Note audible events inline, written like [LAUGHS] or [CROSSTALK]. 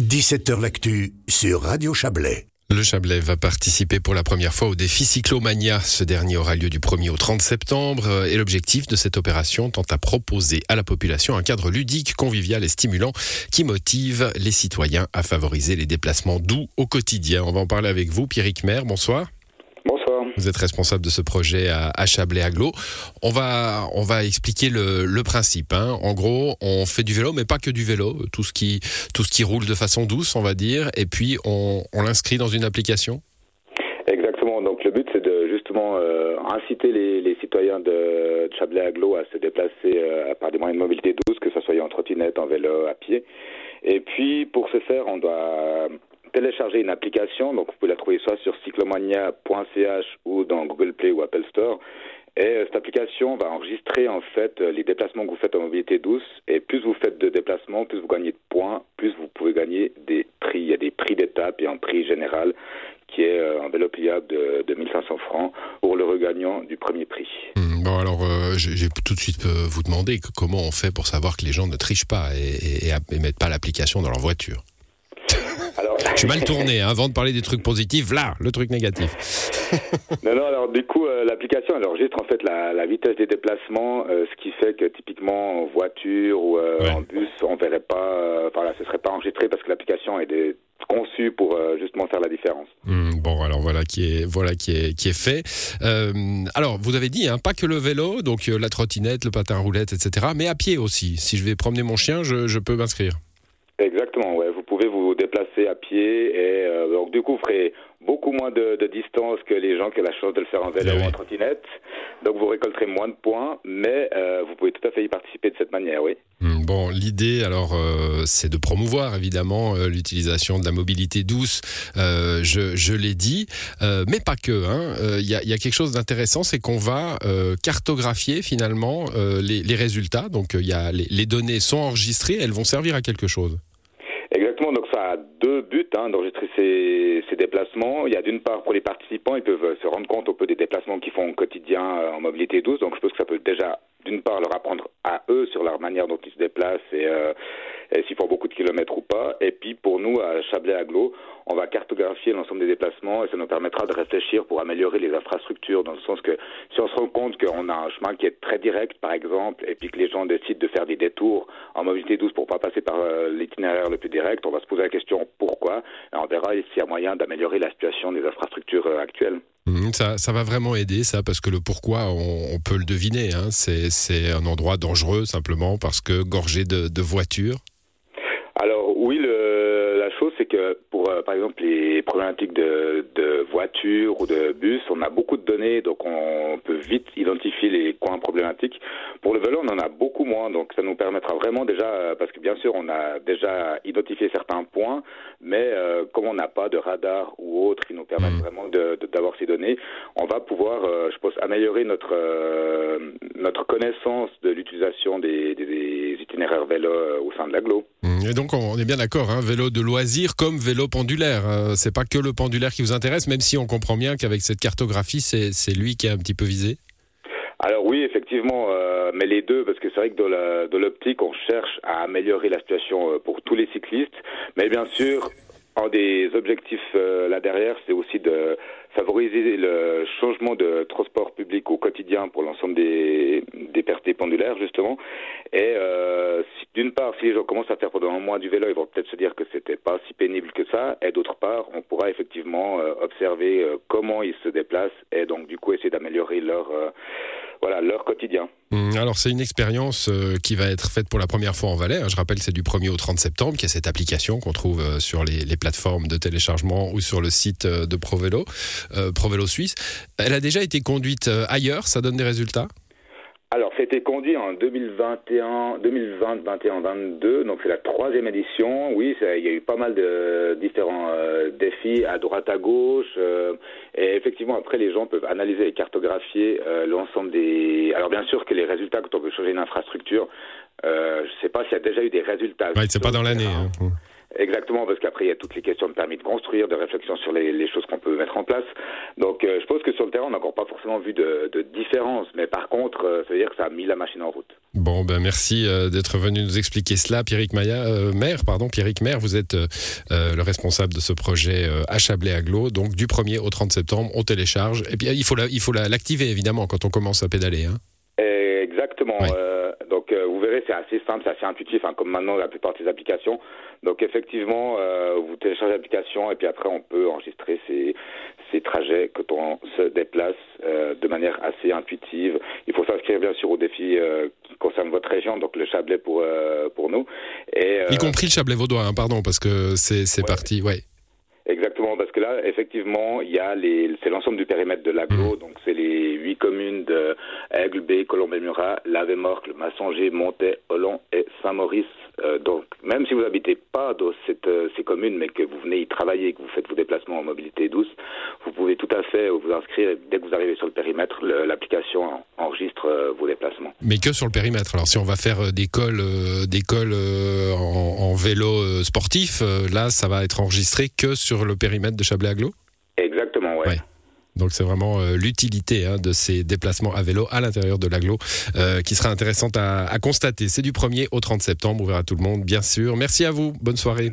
17h L'actu sur Radio Chablais. Le Chablais va participer pour la première fois au défi Cyclomania. Ce dernier aura lieu du 1er au 30 septembre et l'objectif de cette opération tente à proposer à la population un cadre ludique, convivial et stimulant qui motive les citoyens à favoriser les déplacements doux au quotidien. On va en parler avec vous, Pierrick Maire. Bonsoir. Vous êtes responsable de ce projet à, Chablais Aglo. On va, on va expliquer le, principe. Hein. En gros, on fait du vélo, mais pas que du vélo, tout ce qui, tout ce qui roule de façon douce, on va dire, et puis on, l'inscrit dans une application. Exactement. Donc le but, c'est de justement euh, inciter les, citoyens de Chablais Aglo à se déplacer euh, par des moyens de mobilité douce, que ce soit en trottinette, en vélo, à pied. Et puis pour ce faire, on doit télécharger une application, donc vous pouvez la trouver soit sur cyclomania.ch ou dans Google Play ou Apple Store. Et euh, cette application va enregistrer en fait euh, les déplacements que vous faites en mobilité douce. Et plus vous faites de déplacements, plus vous gagnez de points, plus vous pouvez gagner des prix. Il y a des prix d'étape et un prix général qui est euh, un vélo pliable de, de 1500 francs pour le regagnant du premier prix. Hmm, bon alors, j'ai tout de suite vous demander comment on fait pour savoir que les gens ne trichent pas et, et, et mettent pas l'application dans leur voiture. Je suis mal [LAUGHS] tourné, hein, avant de parler des trucs positifs, là, le truc négatif. [LAUGHS] non, non, alors du coup, euh, l'application, elle enregistre en fait la, vitesse des déplacements, euh, ce qui fait que typiquement en voiture ou euh, en bus, on verrait pas, enfin là, ce serait pas enregistré parce que l'application est conçue pour justement faire la différence. Hmm, bon, alors voilà qui est voilà qui est qui est fait. alors, vous avez dit, hein, pas que le vélo, donc la trottinette, le patin roulette, etc., mais à pied aussi. Si je vais promener mon chien, je, je peux m'inscrire. Exactement, ouais. Vous pouvez vous déplacer à pied et euh, donc du coup vous ferez beaucoup moins de, distance que les gens qui ont la chance de le faire en vélo ou en trottinette. Donc vous récolterez moins de points, mais euh, vous pouvez tout à fait y participer de cette manière, oui. Hmm, bon, l'idée alors euh, c'est de promouvoir évidemment l'utilisation de la mobilité douce. je, je l'ai dit, mais pas que. Il hein. y, a, y, a, quelque chose d'intéressant, c'est qu'on va cartographier finalement les, les, résultats. Donc il y a les, les données sont enregistrées, elles vont servir à quelque chose. Donc ça a deux buts hein, d'enregistrer ces, déplacements. Il y a d'une part pour les participants, ils peuvent se rendre compte un peu des déplacements qu'ils font au quotidien euh, en mobilité douce, donc je pense que ça peut déjà d'une part leur apprendre à eux sur leur manière dont ils se déplacent et, euh, et s'ils beaucoup de kilomètres ou pas. Et puis pour nous, à Chablais-Aglo, on va cartographier l'ensemble des déplacements et ça nous permettra de réfléchir pour améliorer les infrastructures dans le sens que si on se rend compte qu'on a un chemin qui est très direct, par exemple, et puis que les gens décident de faire des détours en mobilité douce pour pas passer par euh, l'itinéraire le plus direct, on va se poser la question pourquoi? Et on verra s'il y a moyen d'améliorer la situation des infrastructures euh, actuelles. Mmh, ça, ça, va vraiment aider, ça, parce que le pourquoi, on, peut le deviner. Hein. C'est un endroit dangereux, simplement parce que gorgé de voitures. Oui, le, la chose c'est que pour euh, par exemple les problématiques de, de voitures ou de bus, on a beaucoup de données, donc on peut vite identifier les Pour le vélo, on en a beaucoup moins, donc ça nous permettra vraiment déjà, euh, parce que bien sûr on a déjà identifié certains points, mais euh, comme on n'a pas de radar ou autre qui nous permettent mmh. vraiment d'avoir ces données, on va pouvoir, euh, je pense, améliorer notre notre connaissance de l'utilisation des, des, itinéraires vélo au sein de l'agglo. Mmh. Et donc on est bien d'accord, hein, vélo de loisir comme vélo pendulaire. c'est pas que le pendulaire qui vous intéresse, même si on comprend bien qu'avec cette cartographie, c'est lui qui est un petit peu visé. Alors oui, effectivement, euh, mais les deux, parce que c'est vrai que de l'optique, on cherche à améliorer la situation euh, pour tous les cyclistes, mais bien sûr, un des objectifs euh, là derrière, c'est aussi de favoriser le changement de transport public au quotidien pour l'ensemble des, des pertes pendulaires, justement. Et euh, d'une part, si les gens commencent à faire pendant un mois du vélo, ils vont peut-être se dire que c'était pas si pénible que ça. Et d'autre part, on pourra effectivement observer comment ils se déplacent et donc du coup essayer d'améliorer leur voilà leur quotidien. Hum, alors c'est une expérience euh, qui va être faite pour la première fois en Valais. Hein. Je rappelle c'est du 1er au 30 septembre qu'il y a cette application qu'on trouve euh, sur les, plateformes de téléchargement ou sur le site euh, de ProVélo, ProVélo Suisse. Elle a déjà été conduite ailleurs, ça donne des résultats? Alors, c'était conduit en 2021, 2020, 21, 22, donc c'est la troisième édition. Oui, il y a eu pas mal de différents euh, défis à droite, à gauche, euh, et effectivement, après, les gens peuvent analyser et cartographier euh, l'ensemble des. Alors, bien sûr que les résultats, quand on veut changer une infrastructure, je ne sais pas s'il y a déjà eu des résultats. Ouais, c'est pas dans l'année. Hein. Exactement. Parce qu'après, il y a toutes les questions de permis de construire, de réflexion sur les, choses qu'on peut mettre en place. Donc, je pense que sur le terrain, on n'a encore pas forcément vu de, différence. Mais par contre, ça veut dire que ça a mis la machine en route. Bon, ben merci d'être venu nous expliquer cela. Pierrick Maya, maire, pardon, Pierrick Maire, vous êtes le responsable de ce projet à Chablais-Aglo. Donc, du 1er au 30 septembre, on télécharge. Et puis, il faut l'activer, évidemment, quand on commence à pédaler. Hein. Exactement. Euh, donc euh, vous verrez, c'est assez simple, c'est assez intuitif, hein, comme maintenant la plupart de ces applications. Donc effectivement, euh, vous téléchargez l'application et puis après on peut enregistrer ces, ces trajets quand on se déplace de manière assez intuitive. Il faut s'inscrire bien sûr au défi qui concerne votre région, donc le Chablais pour pour nous. Et, y compris le Chablais vaudois, hein, pardon, parce que c'est c'est parti, ouais. Exactement, parce que là, effectivement, il y a les, c'est l'ensemble du périmètre de l'aglo, mmh. donc c'est les huit communes de Aigle, Bay, Colombey-Murat, Lavemorcle, Massanger, Montet, Hollande et Saint-Maurice. Euh, donc, même si vous n'habitez pas dans cette, euh, ces communes, mais que vous venez y travailler, que vous faites vos déplacements en mobilité douce, vous pouvez tout à fait vous inscrire. Dès que vous arrivez sur le périmètre, l'application enregistre euh. Mais que sur le périmètre. Alors, si on va faire des cols, des cols en, en, vélo sportif, là, ça va être enregistré que sur le périmètre de Chablais-Aglo Exactement, ouais. Donc c'est vraiment euh, l'utilité hein, de ces déplacements à vélo à l'intérieur de l'aglo euh, qui sera intéressante à, constater. C'est du 1er au 30 septembre, on verra tout le monde bien sûr. Merci à vous, bonne soirée.